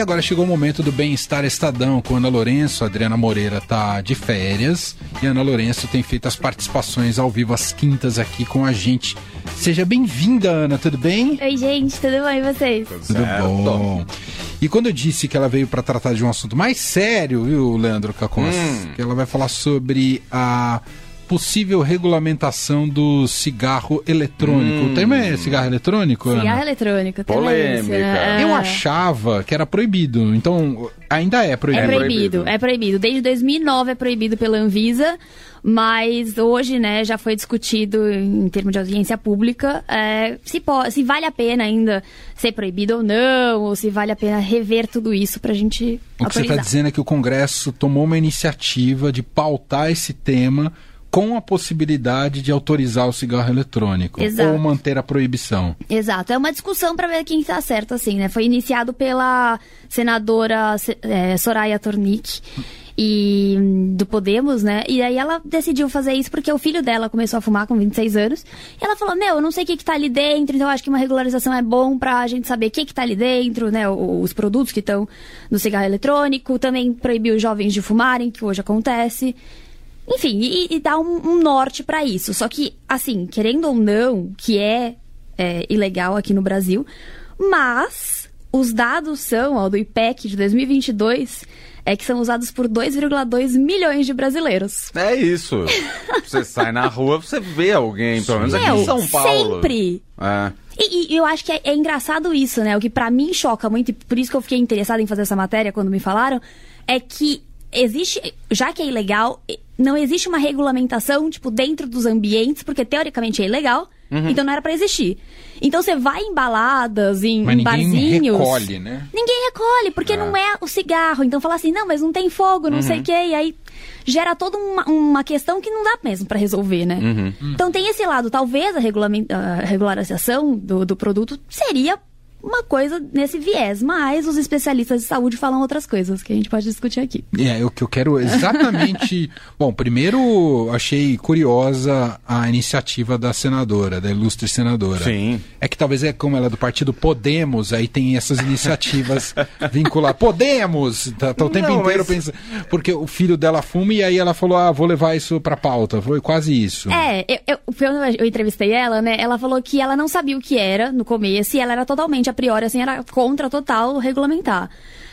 E agora chegou o momento do Bem-Estar Estadão, com Ana Lourenço. A Adriana Moreira tá de férias. E a Ana Lourenço tem feito as participações ao vivo às quintas aqui com a gente. Seja bem-vinda, Ana, tudo bem? Oi, gente, tudo bom e vocês? Tudo bom. E quando eu disse que ela veio para tratar de um assunto mais sério, viu, Leandro Cacons? Hum. Que ela vai falar sobre a possível regulamentação do cigarro eletrônico. Hum. O termo é cigarro eletrônico? Cigarro Ana? eletrônico, polêmica. Né? Eu achava que era proibido, então ainda é proibido. É proibido, é proibido. Desde 2009 é proibido pela Anvisa, mas hoje, né, já foi discutido em termos de audiência pública é, se, pode, se vale a pena ainda ser proibido ou não, ou se vale a pena rever tudo isso para a gente. O que você está dizendo é que o Congresso tomou uma iniciativa de pautar esse tema com a possibilidade de autorizar o cigarro eletrônico Exato. ou manter a proibição. Exato. É uma discussão para ver quem está certo, assim, né? Foi iniciado pela senadora é, Soraya Tornick e do Podemos, né? E aí ela decidiu fazer isso porque o filho dela começou a fumar com 26 anos. E ela falou: Meu, eu não sei o que, que tá ali dentro, então eu acho que uma regularização é bom pra gente saber o que, que tá ali dentro, né? Os produtos que estão no cigarro eletrônico. Também proibiu os jovens de fumarem, que hoje acontece. Enfim, e, e dá um, um norte para isso. Só que, assim, querendo ou não, que é, é ilegal aqui no Brasil, mas os dados são, ó, do IPEC de 2022, é que são usados por 2,2 milhões de brasileiros. É isso. você sai na rua, você vê alguém, pelo menos Meu, aqui em São Paulo. Sempre. É. E, e, eu acho que é, é, engraçado isso, né? O que para mim choca muito, e por isso que eu fiquei interessada em fazer essa matéria quando me falaram, é que existe, já que é ilegal, não existe uma regulamentação, tipo, dentro dos ambientes, porque teoricamente é ilegal, uhum. então não era para existir. Então você vai em baladas, em, mas em barzinhos. recolhe, né? Ninguém recolhe, porque é. não é o cigarro. Então fala assim, não, mas não tem fogo, não uhum. sei o quê. E aí gera toda uma, uma questão que não dá mesmo para resolver, né? Uhum. Então tem esse lado. Talvez a, regularização do, do produto seria uma coisa nesse viés, mas os especialistas de saúde falam outras coisas que a gente pode discutir aqui. É, o que eu quero exatamente. Bom, primeiro achei curiosa a iniciativa da senadora, da ilustre senadora. Sim. É que talvez é como ela é do partido Podemos, aí tem essas iniciativas vinculadas. Podemos! Tá, tá o tempo Não, inteiro mas... pensando. Porque o filho dela fuma e aí ela falou: ah, vou levar isso pra pauta. Foi quase isso. É, eu, eu, eu entrevistei ela, né? Ela falou que ela não sabia o que era no começo e ela era totalmente a priori, assim, era contra total regulamentar.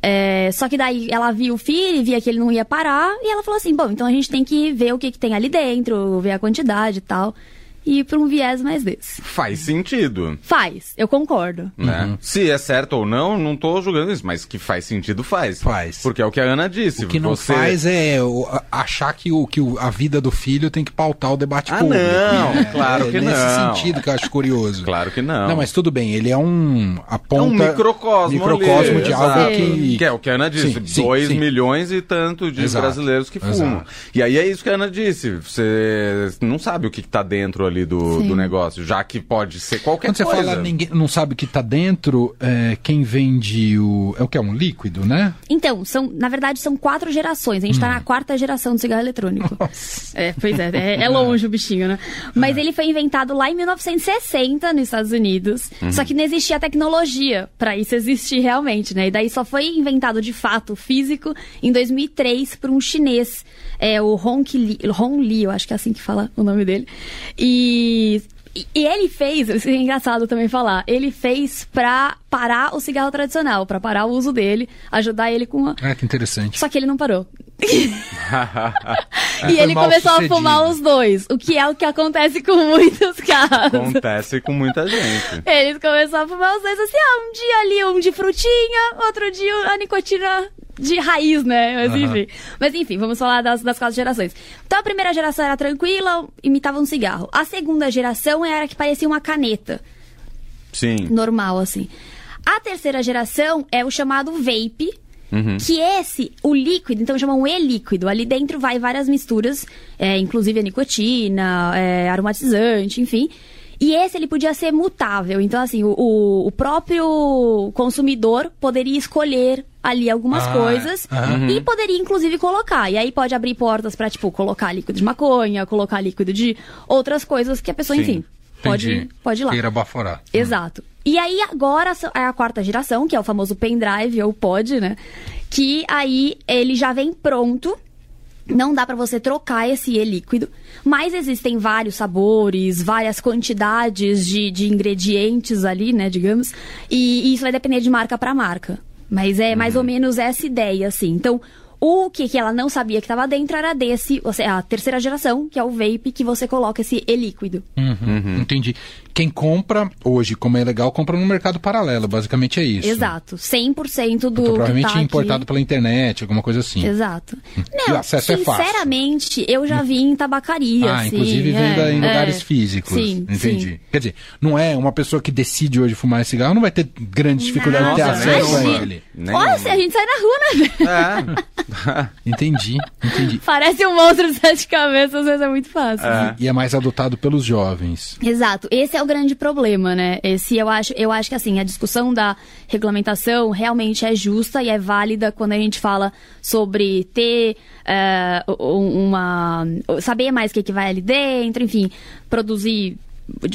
É, só que daí ela viu o filho, via que ele não ia parar, e ela falou assim: bom, então a gente tem que ver o que, que tem ali dentro, ver a quantidade e tal ir para um viés mais desse. Faz sentido. Faz, eu concordo. Né? Uhum. Se é certo ou não, não tô julgando isso, mas que faz sentido, faz. Faz. Porque é o que a Ana disse. O que não você... faz é achar que, o, que a vida do filho tem que pautar o debate ah, público. Não, é, claro que é não. Nesse sentido que eu acho curioso. claro que não. Não, mas tudo bem, ele é um. Aponta, é um microcosmo. Microcosmo ali, de algo que. Que é o que a Ana disse: 2 milhões e tanto de exato, brasileiros que fumam. Exato. E aí é isso que a Ana disse. Você não sabe o que, está dentro ali do, do negócio já que pode ser qualquer Quando coisa. Quando você fala ninguém não sabe o que está dentro, é, quem vende o. É o que? É um líquido, né? Então, são, na verdade, são quatro gerações. A gente está hum. na quarta geração do cigarro eletrônico. Nossa. É, pois é, é, é, longe o bichinho, né? Mas ele foi inventado lá em 1960 nos Estados Unidos. Uhum. Só que não existia tecnologia para isso existir realmente, né? E daí só foi inventado de fato físico em 2003 por um chinês, é, o Hong Li, Hong Li, eu acho que é assim que fala o nome dele. E e ele fez, isso é engraçado também falar, ele fez pra parar o cigarro tradicional, pra parar o uso dele, ajudar ele com. A... Ah, que interessante. Só que ele não parou. e ele começou a fumar os dois, o que é o que acontece com muitos casos. Acontece com muita gente. Eles começaram a fumar os dois assim, ah, um dia ali um de frutinha, outro dia a nicotina de raiz, né? Mas uhum. enfim. Mas enfim, vamos falar das, das quatro gerações. Então a primeira geração era tranquila, imitava um cigarro. A segunda geração era que parecia uma caneta. Sim. Normal, assim. A terceira geração é o chamado vape, Uhum. Que esse, o líquido, então chamam e-líquido. Ali dentro vai várias misturas, é, inclusive a nicotina, é, aromatizante, enfim. E esse ele podia ser mutável. Então, assim, o, o próprio consumidor poderia escolher ali algumas ah, coisas uhum. e poderia inclusive colocar. E aí pode abrir portas para tipo colocar líquido de maconha, colocar líquido de outras coisas que a pessoa, Sim. enfim, pode, pode ir lá. Queira baforar. Exato. E aí agora é a quarta geração, que é o famoso pendrive ou pod, né? Que aí ele já vem pronto não dá para você trocar esse e-líquido, mas existem vários sabores, várias quantidades de, de ingredientes ali, né, digamos, e, e isso vai depender de marca para marca. Mas é mais ou uhum. menos essa ideia, assim. Então, o que, que ela não sabia que estava dentro era desse, ou seja, a terceira geração, que é o vape, que você coloca esse e-líquido. Uhum, uhum. Entendi. Quem compra hoje, como é legal, compra no mercado paralelo, basicamente é isso. Exato. 100% do. Porque provavelmente tá importado pela internet, alguma coisa assim. Exato. Não, e o acesso é fácil. Sinceramente, eu já vi em tabacaria. Ah, assim, inclusive venda é, em lugares é, físicos. Sim. Entendi. Sim. Quer dizer, não é uma pessoa que decide hoje fumar cigarro, não vai ter grande dificuldade de ter acesso a ele. Olha, se a gente sai na rua, né? É. entendi, entendi. Parece um monstro de sete cabeças, às vezes é muito fácil. É. E é mais adotado pelos jovens. Exato. Esse é o grande problema, né? Esse eu acho, eu acho que assim, a discussão da regulamentação realmente é justa e é válida quando a gente fala sobre ter uh, uma. saber mais o que, que vai ali dentro, enfim, produzir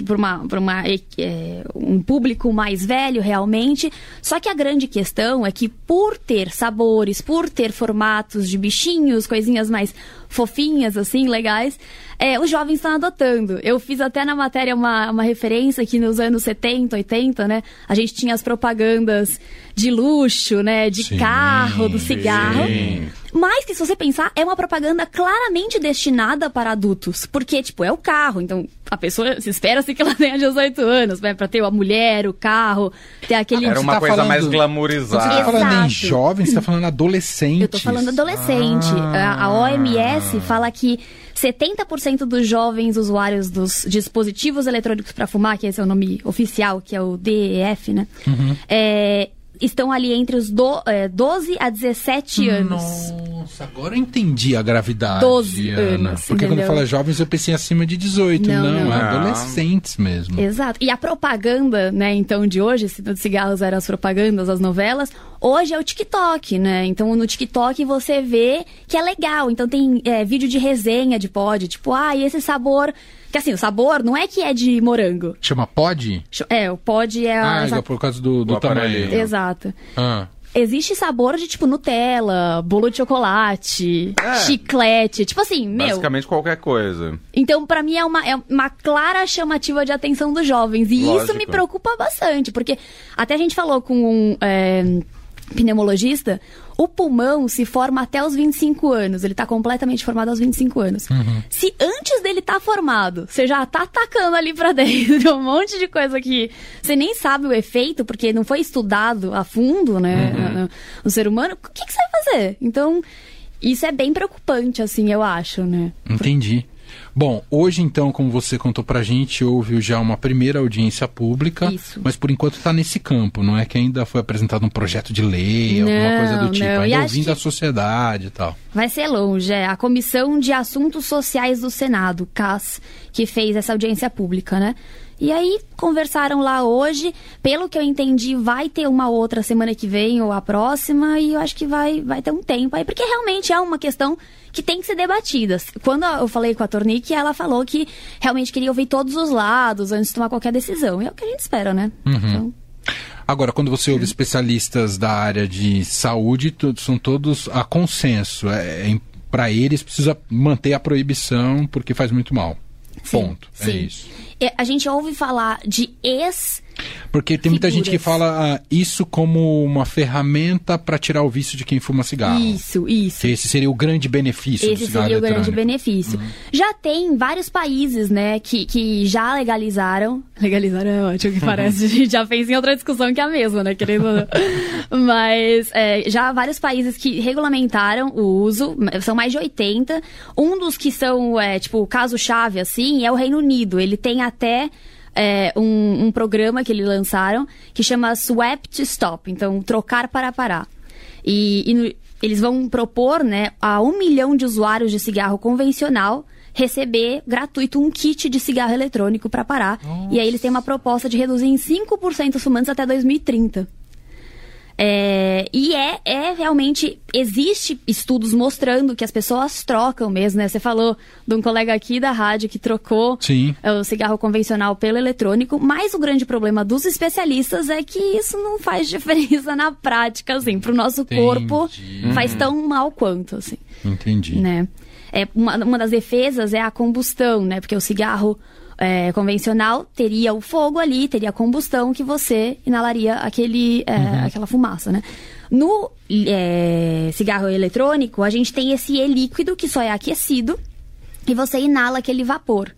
por, uma, por uma, é, um público mais velho realmente. Só que a grande questão é que por ter sabores, por ter formatos de bichinhos, coisinhas mais fofinhas, assim, legais, é, os jovens estão adotando. Eu fiz até na matéria uma, uma referência que nos anos 70, 80, né? A gente tinha as propagandas de luxo, né? De sim, carro, do cigarro. Sim. Mas que se você pensar, é uma propaganda claramente destinada para adultos. Porque, tipo, é o carro. Então, a pessoa se espera-se que ela tenha 18 anos, né? Pra ter a mulher, o carro, ter aquele... Era uma tá coisa falando... mais glamourizada. Você tá falando em jovens, você tá falando adolescentes. Eu tô falando adolescente. Ah. A OMS fala que 70% dos jovens usuários dos dispositivos eletrônicos para fumar, que esse é o nome oficial, que é o DEF, né? Uhum. É, estão ali entre os do, é, 12 a 17 anos. Nossa, agora eu entendi a gravidade. 12 Ana. anos. Porque entendeu? quando fala jovens, eu pensei acima de 18. Não, não, não. É adolescentes mesmo. Exato. E a propaganda, né, então, de hoje, se de cigarros eram as propagandas, as novelas, hoje é o TikTok, né? Então, no TikTok você vê que é legal. Então, tem é, vídeo de resenha de pod, tipo, ah, e esse sabor que assim, o sabor não é que é de morango. Chama pod? É, o pod é a. Ah, é por causa do, do tamanho. Exato. Ah. Existe sabor de tipo Nutella, bolo de chocolate, é. chiclete, tipo assim, meu. Basicamente qualquer coisa. Então, para mim é uma, é uma clara chamativa de atenção dos jovens. E Lógico. isso me preocupa bastante, porque até a gente falou com um. É, pneumologista, o pulmão se forma até os 25 anos. Ele está completamente formado aos 25 anos. Uhum. Se antes dele estar tá formado, você já está atacando ali para dentro um monte de coisa que você nem sabe o efeito, porque não foi estudado a fundo, né, uhum. no, no, ser humano, o que, que, você vai fazer? Então, isso é bem preocupante, assim, eu acho, né? Entendi. Bom, hoje então, como você contou pra gente, houve já uma primeira audiência pública, Isso. mas por enquanto está nesse campo, não é que ainda foi apresentado um projeto de lei, não, alguma coisa do tipo, não. ainda ouvindo a sociedade e tal. Vai ser longe, é a Comissão de Assuntos Sociais do Senado, CAS, que fez essa audiência pública, né? E aí conversaram lá hoje. Pelo que eu entendi, vai ter uma outra semana que vem ou a próxima. E eu acho que vai, vai ter um tempo aí, porque realmente é uma questão que tem que ser debatida. Quando eu falei com a Tornique, ela falou que realmente queria ouvir todos os lados antes de tomar qualquer decisão. E é o que a gente espera, né? Uhum. Então... Agora, quando você ouve especialistas da área de saúde, todos, são todos a consenso. É, é para eles precisa manter a proibição porque faz muito mal. Sim, Ponto. É sim. É isso. A gente ouve falar de ex porque tem muita gente que fala ah, isso como uma ferramenta para tirar o vício de quem fuma cigarro. Isso, isso. Que esse seria o grande benefício esse do cigarro seria o grande benefício. Uhum. Já tem vários países, né, que, que já legalizaram. Legalizaram é ótimo que parece. A gente já fez em outra discussão que é a mesma, né, querendo Mas é, já vários países que regulamentaram o uso, são mais de 80. Um dos que são, é, tipo, caso-chave, assim, é o Reino Unido. Ele tem até é, um, um, programa que eles lançaram que chama Swap to Stop, então trocar para parar. E, e no, eles vão propor né, a um milhão de usuários de cigarro convencional receber gratuito um kit de cigarro eletrônico para parar. Nossa. E aí eles têm uma proposta de reduzir em 5% os fumantes até 2030. É, e é, é realmente. Existe estudos mostrando que as pessoas trocam mesmo, né? Você falou de um colega aqui da rádio que trocou Sim. o cigarro convencional pelo eletrônico, mas o grande problema dos especialistas é que isso não faz diferença na prática, assim, pro nosso Entendi. corpo faz tão mal quanto, assim. Entendi. Né? É, uma, uma das defesas é a combustão, né? Porque o cigarro é, convencional teria o fogo ali, teria a combustão que você inalaria aquele, é, uhum. aquela fumaça, né? No é, cigarro eletrônico, a gente tem esse E líquido que só é aquecido e você inala aquele vapor.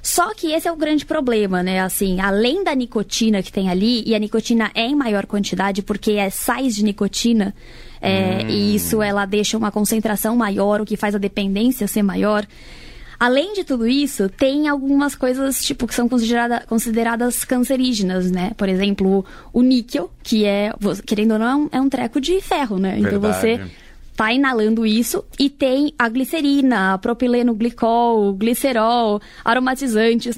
Só que esse é o grande problema, né? Assim, além da nicotina que tem ali, e a nicotina é em maior quantidade porque é sais de nicotina, é, hum. e isso ela deixa uma concentração maior, o que faz a dependência ser maior. Além de tudo isso, tem algumas coisas, tipo, que são considerada, consideradas cancerígenas, né? Por exemplo, o níquel, que é, querendo ou não, é um, é um treco de ferro, né? Então você tá inalando isso e tem a glicerina, a propileno glicol, glicerol, aromatizantes.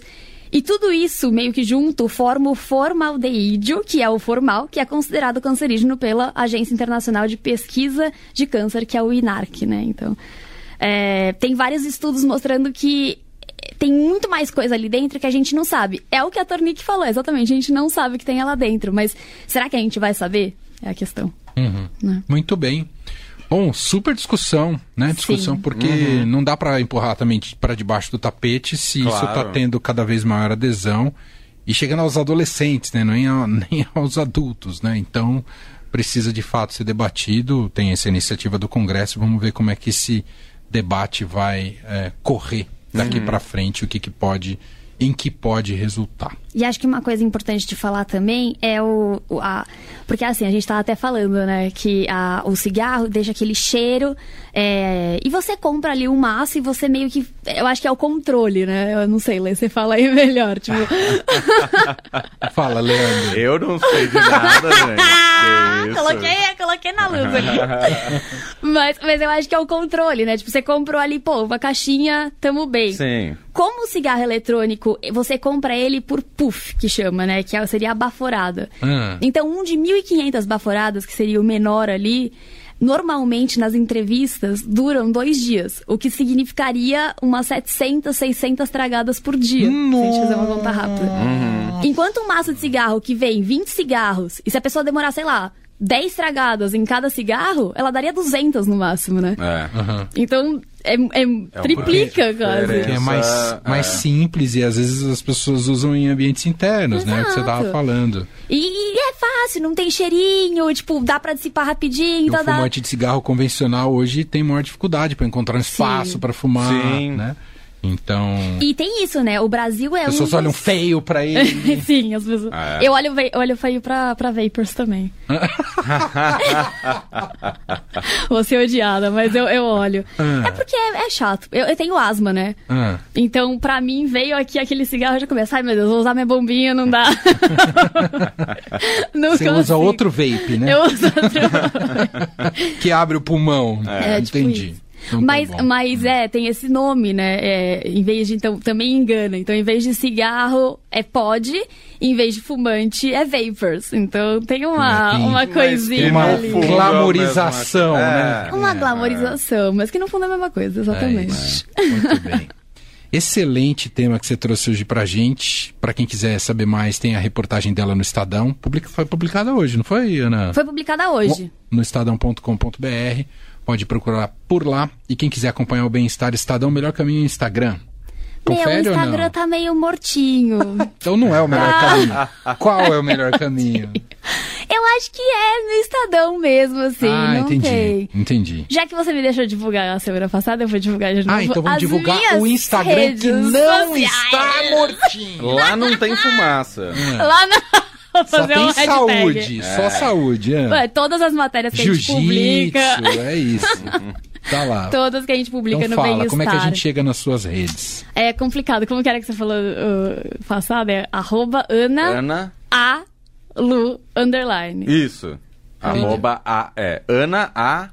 E tudo isso, meio que junto, forma o formaldeídio, que é o formal, que é considerado cancerígeno pela Agência Internacional de Pesquisa de Câncer, que é o INARC, né? Então, é, tem vários estudos mostrando que tem muito mais coisa ali dentro que a gente não sabe. É o que a Tornick falou, exatamente. A gente não sabe o que tem lá dentro, mas será que a gente vai saber? É a questão. Uhum. Né? Muito bem. Bom, super discussão, né? Discussão Sim. porque uhum. não dá para empurrar também para debaixo do tapete se claro. isso está tendo cada vez maior adesão e chegando aos adolescentes, né? Nem, a, nem aos adultos, né? Então precisa de fato ser debatido. Tem essa iniciativa do Congresso. Vamos ver como é que esse debate vai é, correr daqui uhum. para frente, o que, que pode em que pode resultar. E acho que uma coisa importante de falar também é o. A, porque assim, a gente estava até falando, né? Que a, o cigarro deixa aquele cheiro. É, e você compra ali um maço e você meio que. Eu acho que é o controle, né? Eu não sei, Lê, você fala aí melhor. Tipo... fala, Leandro. Eu não sei de nada, gente. coloquei, coloquei na luz aqui. mas, mas eu acho que é o controle, né? Tipo, você comprou ali, pô, uma caixinha, tamo bem. Sim. Como o cigarro eletrônico, você compra ele por puff, que chama, né? Que é, seria a baforada. Ah. Então, um de 1.500 baforadas, que seria o menor ali, normalmente nas entrevistas duram dois dias, o que significaria umas 700, 600 tragadas por dia, Nossa. se a gente fizer uma conta rápida. Uhum. Enquanto um maço de cigarro que vem 20 cigarros, e se a pessoa demorar, sei lá, 10 tragadas em cada cigarro, ela daria 200 no máximo, né? É. Uhum. Então, é, é, é triplica quase. É mais, mais é. simples e às vezes as pessoas usam em ambientes internos, Exato. né? O que você tava falando. E, e, é fácil, não tem cheirinho, tipo, dá pra dissipar rapidinho. o fumante de cigarro convencional hoje tem maior dificuldade para encontrar um espaço para fumar, Sim. né? Então. E tem isso, né? O Brasil é as pessoas um. olham feio pra ele. Sim, as pessoas. Ah, é. Eu olho, olho feio pra, pra Vapors também. Vou ser odiada, mas eu, eu olho. Ah. É porque é, é chato. Eu, eu, tenho asma, né? Ah. Então, pra mim, veio aqui aquele cigarro já começa. Ai, meu Deus, vou usar minha bombinha, não dá. não Você consigo. usa outro vape, né? Eu uso outro que abre o pulmão. É, tipo Entendi. Tipo então, mas, tá mas é, tem esse nome, né? É, em vez de, então, também engana. Então, em vez de cigarro, é pod, em vez de fumante, é vapors. Então, tem uma, tem, uma coisinha uma ali. glamorização, né? É, uma é, glamorização, mas que no fundo é a mesma coisa, exatamente. É Muito bem. Excelente tema que você trouxe hoje pra gente. Para quem quiser saber mais, tem a reportagem dela no Estadão. Publica, foi publicada hoje, não foi, Ana? Foi publicada hoje. No estadão.com.br. Pode procurar por lá. E quem quiser acompanhar o Bem-Estar Estadão, o melhor caminho é o Instagram. Confere Meu, o Instagram tá meio mortinho. então não é o melhor ah. caminho. Qual é o melhor caminho? Eu acho que é no Estadão mesmo, assim. Ah, não entendi. Tem. Entendi. Já que você me deixou divulgar a semana passada, eu vou divulgar de novo. Ah, então vamos divulgar o Instagram que não sociais. está mortinho. Lá não tem fumaça. É. Lá não. Só tem um saúde, é. só saúde. É. Todas as matérias que a gente publica. É isso. Tá lá. Todas que a gente publica então no fala, como é que a gente chega nas suas redes? É complicado. Como que era que você falou uh, passado? É arroba Ana, Ana A Lu underline. Isso. Arroba A. É. Ana A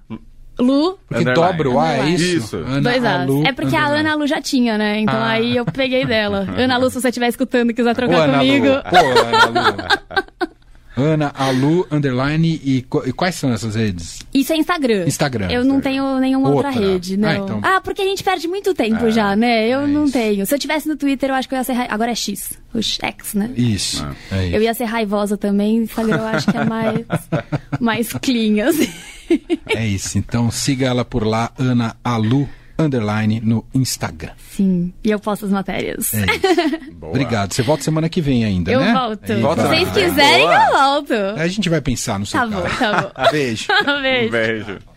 Lu. Porque underline. dobra o A, é isso? Isso. Ana Dois A's. Lu, é porque underline. a Ana Lu já tinha, né? Então ah. aí eu peguei dela. Ana Lu, se você estiver escutando e quiser trocar Ô, comigo. Lu. Pô, Ana Lu. Ana Alu Underline e, e, quais são essas redes? Isso é Instagram. Instagram. Eu não tenho nenhuma outra, outra rede, ah, não. Ah, então... ah, porque a gente perde muito tempo é, já, né? Eu é não isso. tenho. Se eu tivesse no Twitter, eu acho que eu ia ser. Agora é X. O X, né? Isso. É. isso. Eu ia ser raivosa também. Instagram eu acho que é mais, mais clean, assim. É isso. Então siga ela por lá, Ana Alu underline no Instagram. Sim, e eu posto as matérias. É Obrigado. Você volta semana que vem ainda, eu né? Eu volto. Se vocês quiserem, eu volto. A gente vai pensar no seu tá Bom, tá bom. Beijo. Beijo. Beijo.